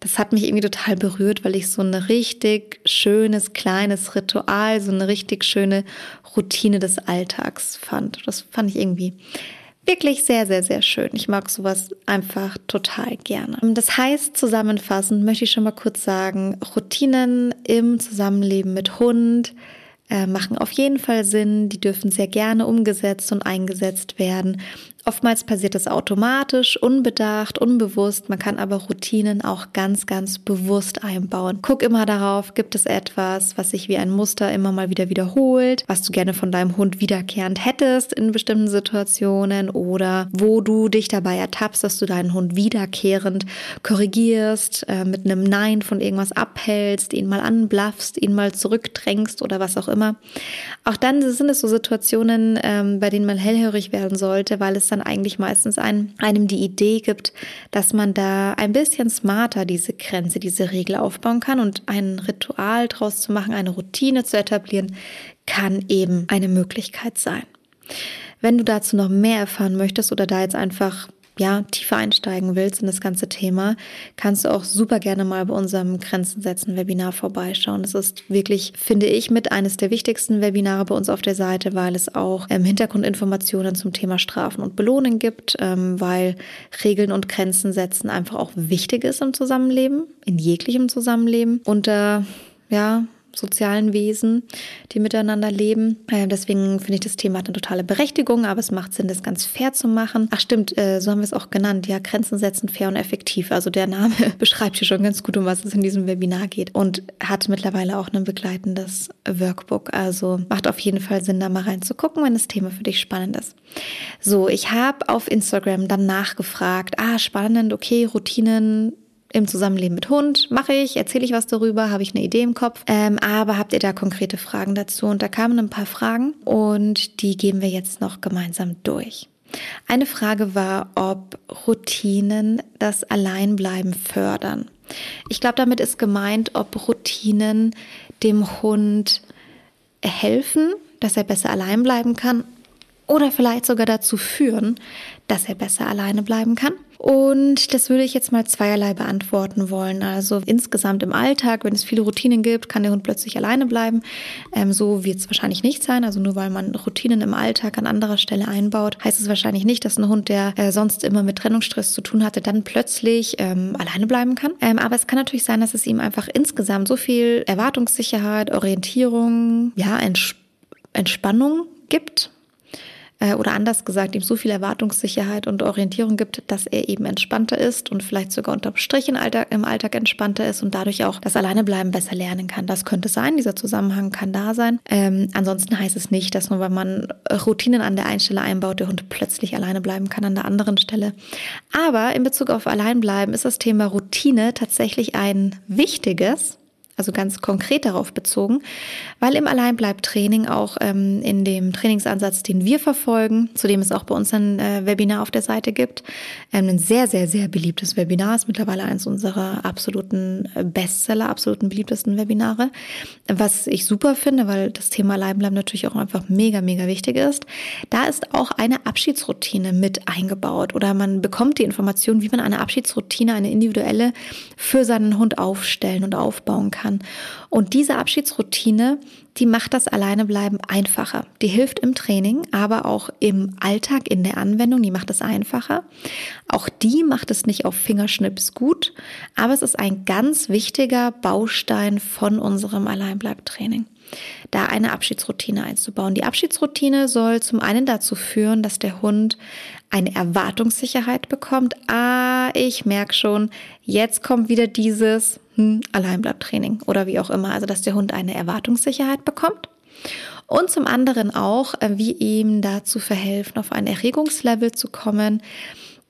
das hat mich irgendwie total berührt, weil ich so ein richtig schönes, kleines Ritual, so eine richtig schöne Routine des Alltags fand. Das fand ich irgendwie wirklich sehr, sehr, sehr schön. Ich mag sowas einfach total gerne. Das heißt, zusammenfassend möchte ich schon mal kurz sagen, Routinen im Zusammenleben mit Hund äh, machen auf jeden Fall Sinn. Die dürfen sehr gerne umgesetzt und eingesetzt werden. Oftmals passiert das automatisch, unbedacht, unbewusst. Man kann aber Routinen auch ganz, ganz bewusst einbauen. Guck immer darauf, gibt es etwas, was sich wie ein Muster immer mal wieder wiederholt, was du gerne von deinem Hund wiederkehrend hättest in bestimmten Situationen oder wo du dich dabei ertappst, dass du deinen Hund wiederkehrend korrigierst, äh, mit einem Nein von irgendwas abhältst, ihn mal anblaffst, ihn mal zurückdrängst oder was auch immer. Auch dann sind es so Situationen, ähm, bei denen man hellhörig werden sollte, weil es dann eigentlich meistens ein, einem die Idee gibt, dass man da ein bisschen smarter diese Grenze, diese Regel aufbauen kann und ein Ritual draus zu machen, eine Routine zu etablieren, kann eben eine Möglichkeit sein. Wenn du dazu noch mehr erfahren möchtest oder da jetzt einfach ja, tiefer einsteigen willst in das ganze Thema, kannst du auch super gerne mal bei unserem Grenzen setzen Webinar vorbeischauen. Das ist wirklich, finde ich, mit eines der wichtigsten Webinare bei uns auf der Seite, weil es auch ähm, Hintergrundinformationen zum Thema Strafen und Belohnen gibt, ähm, weil Regeln und Grenzen setzen einfach auch wichtig ist im Zusammenleben, in jeglichem Zusammenleben. Unter, ja, sozialen Wesen, die miteinander leben. Äh, deswegen finde ich, das Thema hat eine totale Berechtigung, aber es macht Sinn, das ganz fair zu machen. Ach stimmt, äh, so haben wir es auch genannt. Ja, Grenzen setzen, fair und effektiv. Also der Name beschreibt hier schon ganz gut, um was es in diesem Webinar geht und hat mittlerweile auch ein begleitendes Workbook. Also macht auf jeden Fall Sinn, da mal reinzugucken, wenn das Thema für dich spannend ist. So, ich habe auf Instagram dann nachgefragt, ah, spannend, okay, Routinen im Zusammenleben mit Hund mache ich, erzähle ich was darüber, habe ich eine Idee im Kopf. Ähm, aber habt ihr da konkrete Fragen dazu? Und da kamen ein paar Fragen und die gehen wir jetzt noch gemeinsam durch. Eine Frage war, ob Routinen das Alleinbleiben fördern. Ich glaube, damit ist gemeint, ob Routinen dem Hund helfen, dass er besser allein bleiben kann oder vielleicht sogar dazu führen, dass er besser alleine bleiben kann. Und das würde ich jetzt mal zweierlei beantworten wollen. Also insgesamt im Alltag, wenn es viele Routinen gibt, kann der Hund plötzlich alleine bleiben. Ähm, so wird es wahrscheinlich nicht sein. Also nur weil man Routinen im Alltag an anderer Stelle einbaut, heißt es wahrscheinlich nicht, dass ein Hund, der äh, sonst immer mit Trennungsstress zu tun hatte, dann plötzlich ähm, alleine bleiben kann. Ähm, aber es kann natürlich sein, dass es ihm einfach insgesamt so viel Erwartungssicherheit, Orientierung, ja, Entsp Entspannung gibt äh, oder anders gesagt, ihm so viel Erwartungssicherheit und Orientierung gibt, dass er eben entspannter ist und vielleicht sogar unterm Strich im Alltag, im Alltag entspannter ist und dadurch auch das Alleinebleiben besser lernen kann. Das könnte sein, dieser Zusammenhang kann da sein. Ähm, ansonsten heißt es nicht, dass nur weil man Routinen an der einen Stelle einbaut, der Hund plötzlich alleine bleiben kann an der anderen Stelle. Aber in Bezug auf Alleinbleiben ist das Thema Routine tatsächlich ein wichtiges also ganz konkret darauf bezogen, weil im Alleinbleibtraining auch ähm, in dem Trainingsansatz, den wir verfolgen, zu dem es auch bei uns ein äh, Webinar auf der Seite gibt, ähm, ein sehr, sehr, sehr beliebtes Webinar, ist mittlerweile eines unserer absoluten äh, Bestseller, absoluten beliebtesten Webinare, was ich super finde, weil das Thema Alleinbleiben natürlich auch einfach mega, mega wichtig ist. Da ist auch eine Abschiedsroutine mit eingebaut oder man bekommt die Information, wie man eine Abschiedsroutine, eine individuelle für seinen Hund aufstellen und aufbauen kann kann. Und diese Abschiedsroutine, die macht das Alleinebleiben einfacher. Die hilft im Training, aber auch im Alltag, in der Anwendung, die macht es einfacher. Auch die macht es nicht auf Fingerschnips gut, aber es ist ein ganz wichtiger Baustein von unserem Alleinbleibtraining da eine Abschiedsroutine einzubauen. Die Abschiedsroutine soll zum einen dazu führen, dass der Hund eine Erwartungssicherheit bekommt. Ah, ich merke schon, jetzt kommt wieder dieses hm, Alleinbleibtraining oder wie auch immer. Also, dass der Hund eine Erwartungssicherheit bekommt. Und zum anderen auch, äh, wie ihm dazu verhelfen, auf ein Erregungslevel zu kommen,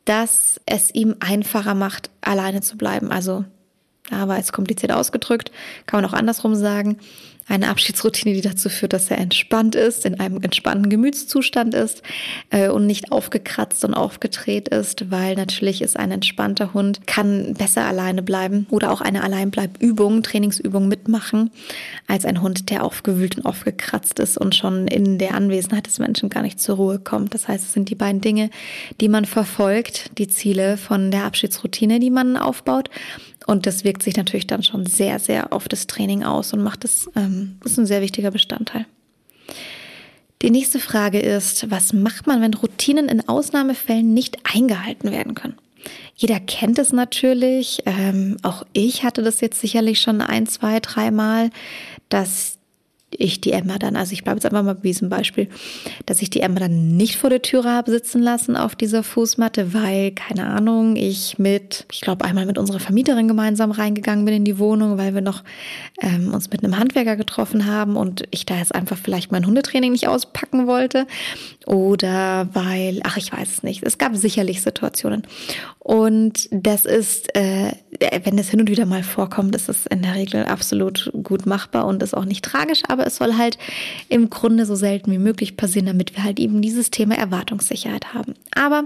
dass es ihm einfacher macht, alleine zu bleiben. Also, aber jetzt kompliziert ausgedrückt, kann man auch andersrum sagen eine Abschiedsroutine, die dazu führt, dass er entspannt ist, in einem entspannten Gemütszustand ist äh, und nicht aufgekratzt und aufgedreht ist, weil natürlich ist ein entspannter Hund, kann besser alleine bleiben oder auch eine Alleinbleibübung, Trainingsübung mitmachen, als ein Hund, der aufgewühlt und aufgekratzt ist und schon in der Anwesenheit des Menschen gar nicht zur Ruhe kommt. Das heißt, es sind die beiden Dinge, die man verfolgt, die Ziele von der Abschiedsroutine, die man aufbaut und das wirkt sich natürlich dann schon sehr, sehr auf das Training aus und macht es, ähm, ist ein sehr wichtiger Bestandteil. Die nächste Frage ist, was macht man, wenn Routinen in Ausnahmefällen nicht eingehalten werden können? Jeder kennt es natürlich. Ähm, auch ich hatte das jetzt sicherlich schon ein, zwei, dreimal, dass ich die Emma dann, also ich bleibe jetzt einfach mal bei diesem Beispiel, dass ich die Emma dann nicht vor der Türe habe sitzen lassen auf dieser Fußmatte, weil, keine Ahnung, ich mit, ich glaube, einmal mit unserer Vermieterin gemeinsam reingegangen bin in die Wohnung, weil wir noch ähm, uns mit einem Handwerker getroffen haben und ich da jetzt einfach vielleicht mein Hundetraining nicht auspacken wollte oder weil, ach, ich weiß es nicht. Es gab sicherlich Situationen. Und das ist, äh, wenn das hin und wieder mal vorkommt, ist es in der Regel absolut gut machbar und ist auch nicht tragisch, aber es soll halt im Grunde so selten wie möglich passieren, damit wir halt eben dieses Thema Erwartungssicherheit haben. Aber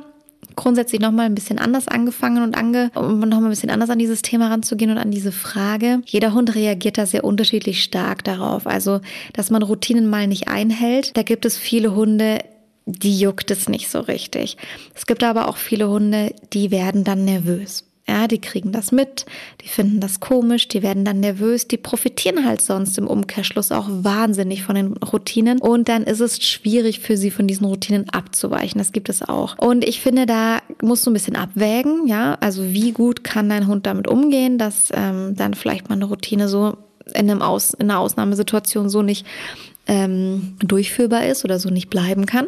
grundsätzlich nochmal ein bisschen anders angefangen und ange, um nochmal ein bisschen anders an dieses Thema ranzugehen und an diese Frage. Jeder Hund reagiert da sehr unterschiedlich stark darauf. Also, dass man Routinen mal nicht einhält. Da gibt es viele Hunde, die juckt es nicht so richtig. Es gibt aber auch viele Hunde, die werden dann nervös. Ja, die kriegen das mit, die finden das komisch, die werden dann nervös, die profitieren halt sonst im Umkehrschluss auch wahnsinnig von den Routinen und dann ist es schwierig für sie von diesen Routinen abzuweichen. Das gibt es auch. Und ich finde, da musst du ein bisschen abwägen, ja, also wie gut kann dein Hund damit umgehen, dass ähm, dann vielleicht mal eine Routine so in, einem Aus, in einer Ausnahmesituation so nicht ähm, durchführbar ist oder so nicht bleiben kann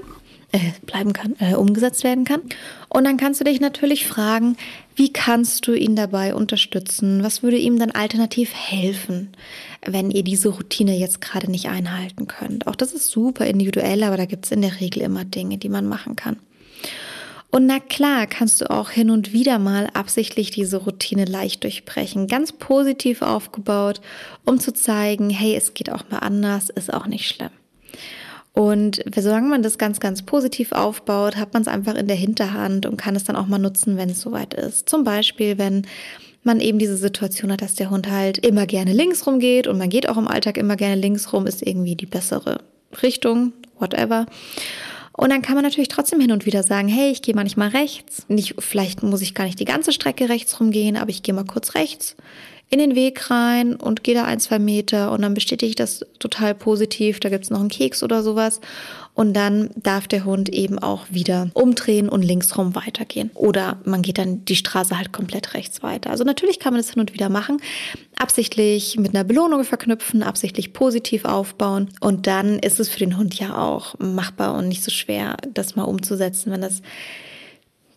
äh, bleiben kann, äh, umgesetzt werden kann. Und dann kannst du dich natürlich fragen, wie kannst du ihn dabei unterstützen? Was würde ihm dann alternativ helfen, wenn ihr diese Routine jetzt gerade nicht einhalten könnt? Auch das ist super individuell, aber da gibt es in der Regel immer Dinge, die man machen kann. Und na klar, kannst du auch hin und wieder mal absichtlich diese Routine leicht durchbrechen, ganz positiv aufgebaut, um zu zeigen, hey, es geht auch mal anders, ist auch nicht schlimm. Und solange man das ganz, ganz positiv aufbaut, hat man es einfach in der Hinterhand und kann es dann auch mal nutzen, wenn es soweit ist. Zum Beispiel, wenn man eben diese Situation hat, dass der Hund halt immer gerne links rum geht und man geht auch im Alltag immer gerne links rum, ist irgendwie die bessere Richtung, whatever. Und dann kann man natürlich trotzdem hin und wieder sagen, hey, ich gehe manchmal rechts. Nicht, vielleicht muss ich gar nicht die ganze Strecke rechts rumgehen, aber ich gehe mal kurz rechts in den Weg rein und gehe da ein, zwei Meter und dann bestätige ich das total positiv. Da gibt's noch einen Keks oder sowas. Und dann darf der Hund eben auch wieder umdrehen und linksrum weitergehen. Oder man geht dann die Straße halt komplett rechts weiter. Also natürlich kann man das hin und wieder machen. Absichtlich mit einer Belohnung verknüpfen, absichtlich positiv aufbauen. Und dann ist es für den Hund ja auch machbar und nicht so schwer, das mal umzusetzen, wenn das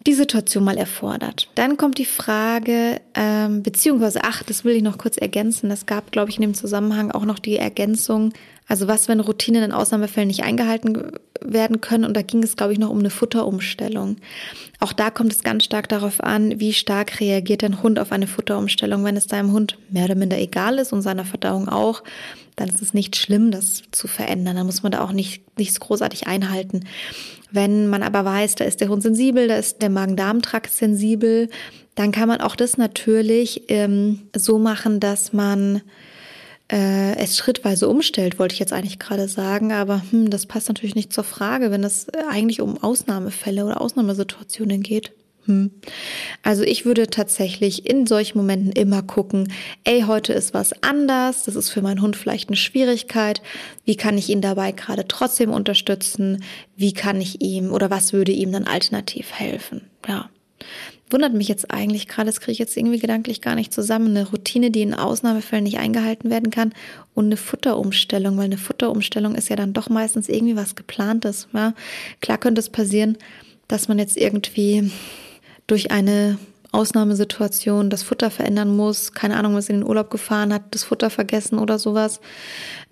die Situation mal erfordert. Dann kommt die Frage, ähm, beziehungsweise, ach, das will ich noch kurz ergänzen. Es gab, glaube ich, in dem Zusammenhang auch noch die Ergänzung, also was, wenn Routinen in Ausnahmefällen nicht eingehalten werden können. Und da ging es, glaube ich, noch um eine Futterumstellung. Auch da kommt es ganz stark darauf an, wie stark reagiert ein Hund auf eine Futterumstellung. Wenn es deinem Hund mehr oder minder egal ist und seiner Verdauung auch, dann ist es nicht schlimm, das zu verändern. Dann muss man da auch nicht, nichts großartig einhalten. Wenn man aber weiß, da ist der Hund sensibel, da ist der Magen-Darm-Trakt sensibel, dann kann man auch das natürlich ähm, so machen, dass man äh, es schrittweise umstellt, wollte ich jetzt eigentlich gerade sagen, aber hm, das passt natürlich nicht zur Frage, wenn es eigentlich um Ausnahmefälle oder Ausnahmesituationen geht. Hm. Also ich würde tatsächlich in solchen Momenten immer gucken, ey, heute ist was anders, das ist für meinen Hund vielleicht eine Schwierigkeit. Wie kann ich ihn dabei gerade trotzdem unterstützen? Wie kann ich ihm oder was würde ihm dann alternativ helfen? Ja. Wundert mich jetzt eigentlich gerade, das kriege ich jetzt irgendwie gedanklich gar nicht zusammen. Eine Routine, die in Ausnahmefällen nicht eingehalten werden kann und eine Futterumstellung, weil eine Futterumstellung ist ja dann doch meistens irgendwie was geplantes. Ja? Klar könnte es passieren, dass man jetzt irgendwie durch eine Ausnahmesituation das Futter verändern muss, keine Ahnung, was in den Urlaub gefahren hat, das Futter vergessen oder sowas.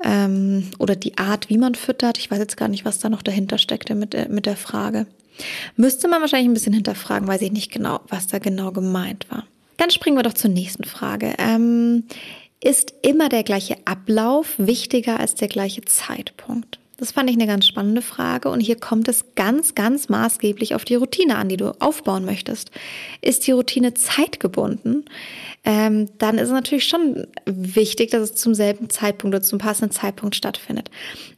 Ähm, oder die Art, wie man füttert. Ich weiß jetzt gar nicht, was da noch dahinter steckte mit der, mit der Frage. Müsste man wahrscheinlich ein bisschen hinterfragen, weiß ich nicht genau, was da genau gemeint war. Dann springen wir doch zur nächsten Frage. Ähm, ist immer der gleiche Ablauf wichtiger als der gleiche Zeitpunkt? Das fand ich eine ganz spannende Frage und hier kommt es ganz, ganz maßgeblich auf die Routine an, die du aufbauen möchtest. Ist die Routine zeitgebunden? ähm, dann ist es natürlich schon wichtig, dass es zum selben Zeitpunkt oder zum passenden Zeitpunkt stattfindet.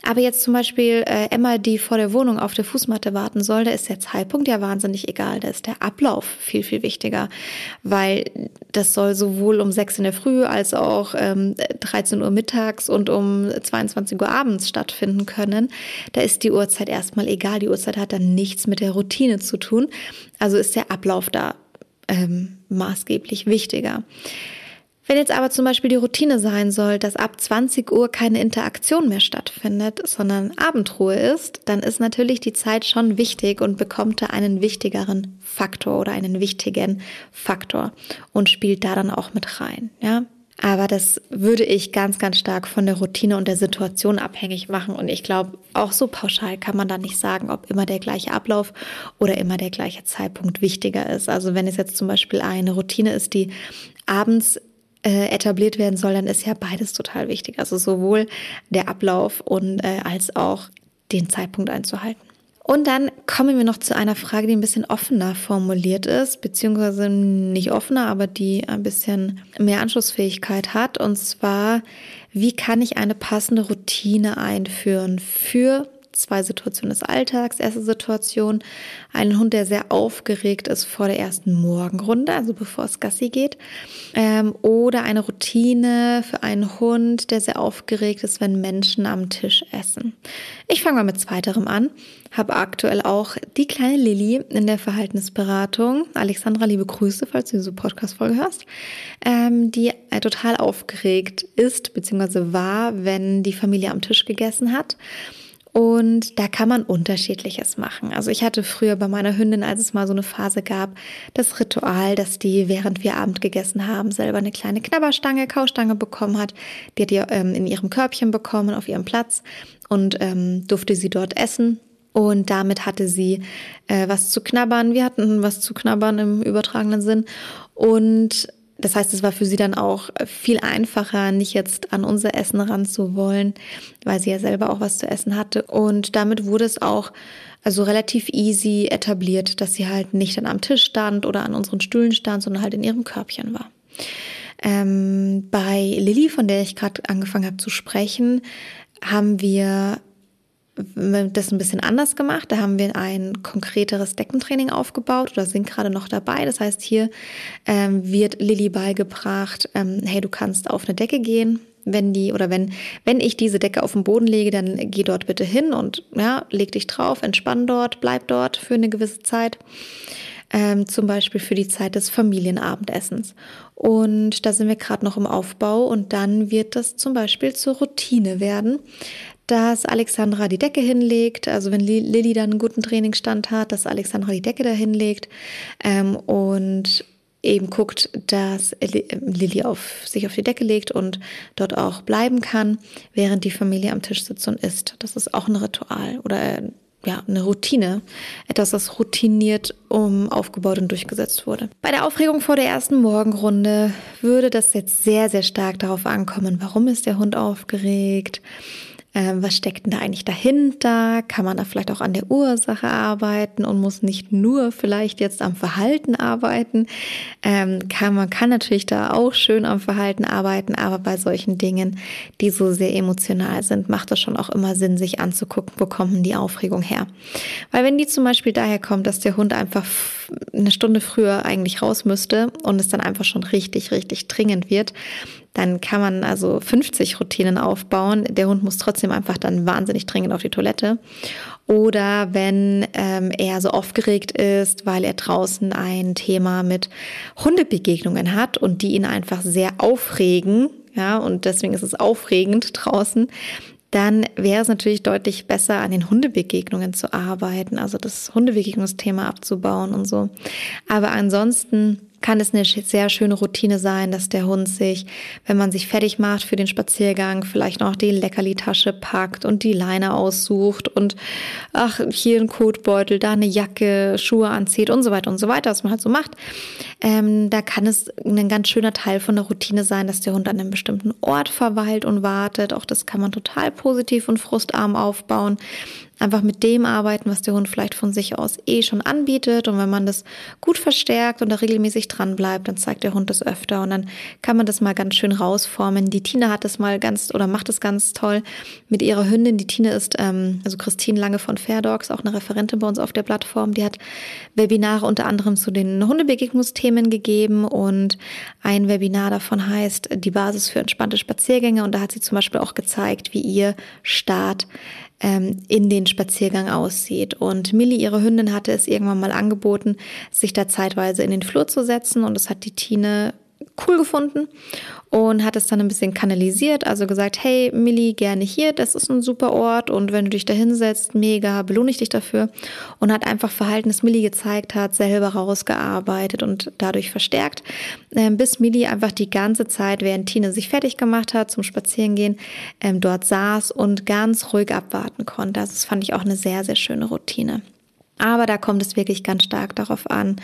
Aber jetzt zum Beispiel äh, Emma, die vor der Wohnung auf der Fußmatte warten soll, da ist der Zeitpunkt ja wahnsinnig egal. Da ist der Ablauf viel, viel wichtiger, weil das soll sowohl um sechs in der Früh als auch ähm, 13 Uhr mittags und um 22 Uhr abends stattfinden können. Da ist die Uhrzeit erstmal egal. Die Uhrzeit hat dann nichts mit der Routine zu tun. Also ist der Ablauf da ähm, maßgeblich wichtiger. Wenn jetzt aber zum Beispiel die Routine sein soll, dass ab 20 Uhr keine Interaktion mehr stattfindet, sondern Abendruhe ist, dann ist natürlich die Zeit schon wichtig und bekommt da einen wichtigeren Faktor oder einen wichtigen Faktor und spielt da dann auch mit rein, ja. Aber das würde ich ganz, ganz stark von der Routine und der Situation abhängig machen. Und ich glaube, auch so pauschal kann man da nicht sagen, ob immer der gleiche Ablauf oder immer der gleiche Zeitpunkt wichtiger ist. Also wenn es jetzt zum Beispiel eine Routine ist, die abends äh, etabliert werden soll, dann ist ja beides total wichtig. Also sowohl der Ablauf und äh, als auch den Zeitpunkt einzuhalten. Und dann kommen wir noch zu einer Frage, die ein bisschen offener formuliert ist, beziehungsweise nicht offener, aber die ein bisschen mehr Anschlussfähigkeit hat. Und zwar, wie kann ich eine passende Routine einführen für zwei Situationen des Alltags. Erste Situation, ein Hund, der sehr aufgeregt ist vor der ersten Morgenrunde, also bevor es Gassi geht. Ähm, oder eine Routine für einen Hund, der sehr aufgeregt ist, wenn Menschen am Tisch essen. Ich fange mal mit zweiterem an. Habe aktuell auch die kleine Lilly in der Verhaltensberatung. Alexandra, liebe Grüße, falls du diese Podcast-Folge hörst, ähm, die äh, total aufgeregt ist, beziehungsweise war, wenn die Familie am Tisch gegessen hat. Und da kann man unterschiedliches machen. Also ich hatte früher bei meiner Hündin, als es mal so eine Phase gab, das Ritual, dass die, während wir Abend gegessen haben, selber eine kleine Knabberstange, Kaustange bekommen hat. Die hat die ähm, in ihrem Körbchen bekommen, auf ihrem Platz und ähm, durfte sie dort essen. Und damit hatte sie äh, was zu knabbern. Wir hatten was zu knabbern im übertragenen Sinn. Und das heißt, es war für sie dann auch viel einfacher, nicht jetzt an unser Essen ran zu wollen, weil sie ja selber auch was zu essen hatte. Und damit wurde es auch also relativ easy etabliert, dass sie halt nicht dann am Tisch stand oder an unseren Stühlen stand, sondern halt in ihrem Körbchen war. Ähm, bei Lilly, von der ich gerade angefangen habe zu sprechen, haben wir das ein bisschen anders gemacht. Da haben wir ein konkreteres Deckentraining aufgebaut oder sind gerade noch dabei. Das heißt, hier ähm, wird Lilly beigebracht, ähm, hey, du kannst auf eine Decke gehen. Wenn die oder wenn, wenn ich diese Decke auf den Boden lege, dann geh dort bitte hin und ja, leg dich drauf, entspann dort, bleib dort für eine gewisse Zeit. Ähm, zum Beispiel für die Zeit des Familienabendessens. Und da sind wir gerade noch im Aufbau und dann wird das zum Beispiel zur Routine werden, dass Alexandra die Decke hinlegt, also wenn Lilly dann einen guten Trainingsstand hat, dass Alexandra die Decke da hinlegt ähm, und eben guckt, dass Lilly auf, sich auf die Decke legt und dort auch bleiben kann, während die Familie am Tisch sitzt und isst. Das ist auch ein Ritual oder äh, ja, eine Routine, etwas, das routiniert um aufgebaut und durchgesetzt wurde. Bei der Aufregung vor der ersten Morgenrunde würde das jetzt sehr, sehr stark darauf ankommen, warum ist der Hund aufgeregt, was steckt denn da eigentlich dahinter? Kann man da vielleicht auch an der Ursache arbeiten und muss nicht nur vielleicht jetzt am Verhalten arbeiten? Ähm, kann, man kann natürlich da auch schön am Verhalten arbeiten, aber bei solchen Dingen, die so sehr emotional sind, macht es schon auch immer Sinn, sich anzugucken, wo kommen die Aufregung her? Weil wenn die zum Beispiel daher kommt, dass der Hund einfach eine Stunde früher eigentlich raus müsste und es dann einfach schon richtig, richtig dringend wird, dann kann man also 50 Routinen aufbauen. Der Hund muss trotzdem einfach dann wahnsinnig dringend auf die Toilette. Oder wenn ähm, er so aufgeregt ist, weil er draußen ein Thema mit Hundebegegnungen hat und die ihn einfach sehr aufregen, ja, und deswegen ist es aufregend draußen, dann wäre es natürlich deutlich besser, an den Hundebegegnungen zu arbeiten, also das Hundebegegnungsthema abzubauen und so. Aber ansonsten kann es eine sehr schöne Routine sein, dass der Hund sich, wenn man sich fertig macht für den Spaziergang, vielleicht noch die Leckerli-Tasche packt und die Leine aussucht und ach, hier ein Kotbeutel, da eine Jacke, Schuhe anzieht und so weiter und so weiter, was man halt so macht. Ähm, da kann es ein ganz schöner Teil von der Routine sein, dass der Hund an einem bestimmten Ort verweilt und wartet. Auch das kann man total positiv und frustarm aufbauen einfach mit dem arbeiten, was der Hund vielleicht von sich aus eh schon anbietet. Und wenn man das gut verstärkt und da regelmäßig dran bleibt, dann zeigt der Hund das öfter und dann kann man das mal ganz schön rausformen. Die Tina hat das mal ganz oder macht das ganz toll mit ihrer Hündin. Die Tina ist, ähm, also Christine Lange von Fair Dogs, auch eine Referentin bei uns auf der Plattform. Die hat Webinare unter anderem zu den Hundebegegnungsthemen gegeben und ein Webinar davon heißt die Basis für entspannte Spaziergänge. Und da hat sie zum Beispiel auch gezeigt, wie ihr Start ähm, in den Spaziergang aussieht. Und Millie, ihre Hündin, hatte es irgendwann mal angeboten, sich da zeitweise in den Flur zu setzen und das hat die Tine cool gefunden und hat es dann ein bisschen kanalisiert, also gesagt, hey Millie, gerne hier, das ist ein super Ort und wenn du dich da hinsetzt, mega, belohne ich dich dafür und hat einfach Verhalten, das Millie gezeigt hat, selber rausgearbeitet und dadurch verstärkt, ähm, bis Millie einfach die ganze Zeit, während Tine sich fertig gemacht hat zum Spazierengehen, ähm, dort saß und ganz ruhig abwarten konnte. Also das fand ich auch eine sehr, sehr schöne Routine. Aber da kommt es wirklich ganz stark darauf an,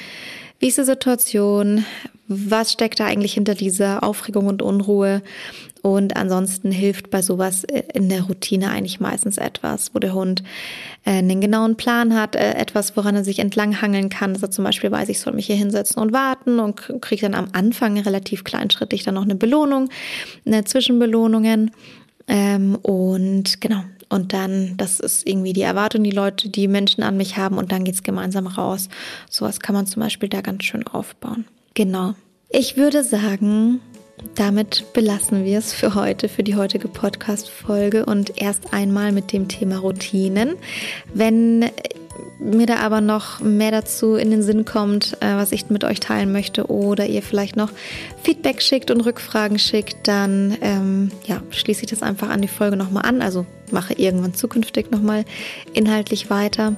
wie ist die Situation? Was steckt da eigentlich hinter dieser Aufregung und Unruhe? Und ansonsten hilft bei sowas äh, in der Routine eigentlich meistens etwas, wo der Hund äh, einen genauen Plan hat, äh, etwas, woran er sich entlanghangeln kann. Er zum Beispiel weiß, ich soll mich hier hinsetzen und warten und kriege dann am Anfang relativ kleinschrittig dann noch eine Belohnung, eine Zwischenbelohnungen. Ähm, und genau, und dann, das ist irgendwie die Erwartung, die Leute, die Menschen an mich haben und dann geht's gemeinsam raus. Sowas kann man zum Beispiel da ganz schön aufbauen. Genau. Ich würde sagen, damit belassen wir es für heute, für die heutige Podcast-Folge und erst einmal mit dem Thema Routinen. Wenn mir da aber noch mehr dazu in den Sinn kommt, äh, was ich mit euch teilen möchte oder ihr vielleicht noch Feedback schickt und Rückfragen schickt, dann ähm, ja, schließe ich das einfach an die Folge nochmal an. Also mache irgendwann zukünftig nochmal inhaltlich weiter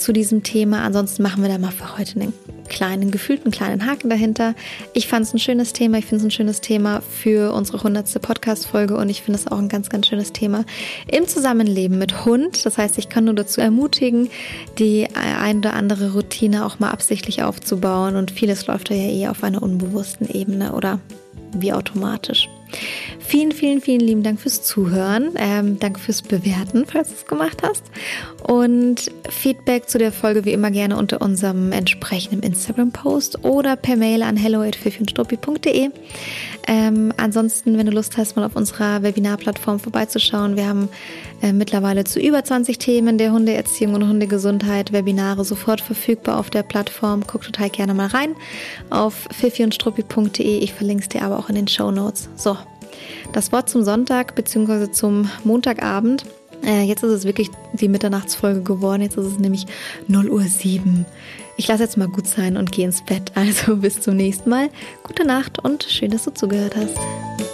zu diesem Thema. Ansonsten machen wir da mal für heute einen kleinen, gefühlten kleinen Haken dahinter. Ich fand es ein schönes Thema. Ich finde es ein schönes Thema für unsere hundertste Podcast-Folge und ich finde es auch ein ganz, ganz schönes Thema im Zusammenleben mit Hund. Das heißt, ich kann nur dazu ermutigen, die ein oder andere Routine auch mal absichtlich aufzubauen und vieles läuft ja eh auf einer unbewussten Ebene oder wie automatisch. Vielen, vielen, vielen lieben Dank fürs Zuhören. Ähm, danke fürs Bewerten, falls du es gemacht hast. Und Feedback zu der Folge wie immer gerne unter unserem entsprechenden Instagram-Post oder per Mail an hello@fifiundstruppi.de. Ähm, ansonsten, wenn du Lust hast, mal auf unserer Webinarplattform vorbeizuschauen, wir haben äh, mittlerweile zu über 20 Themen der Hundeerziehung und Hundegesundheit Webinare sofort verfügbar auf der Plattform. Guck total gerne mal rein auf fifiundstruppi.de. Ich verlinke es dir aber auch in den Show Notes. So, das Wort zum Sonntag bzw. zum Montagabend. Äh, jetzt ist es wirklich die Mitternachtsfolge geworden. Jetzt ist es nämlich 0 Uhr 7. Ich lasse jetzt mal gut sein und gehe ins Bett. Also bis zum nächsten Mal. Gute Nacht und schön, dass du zugehört hast.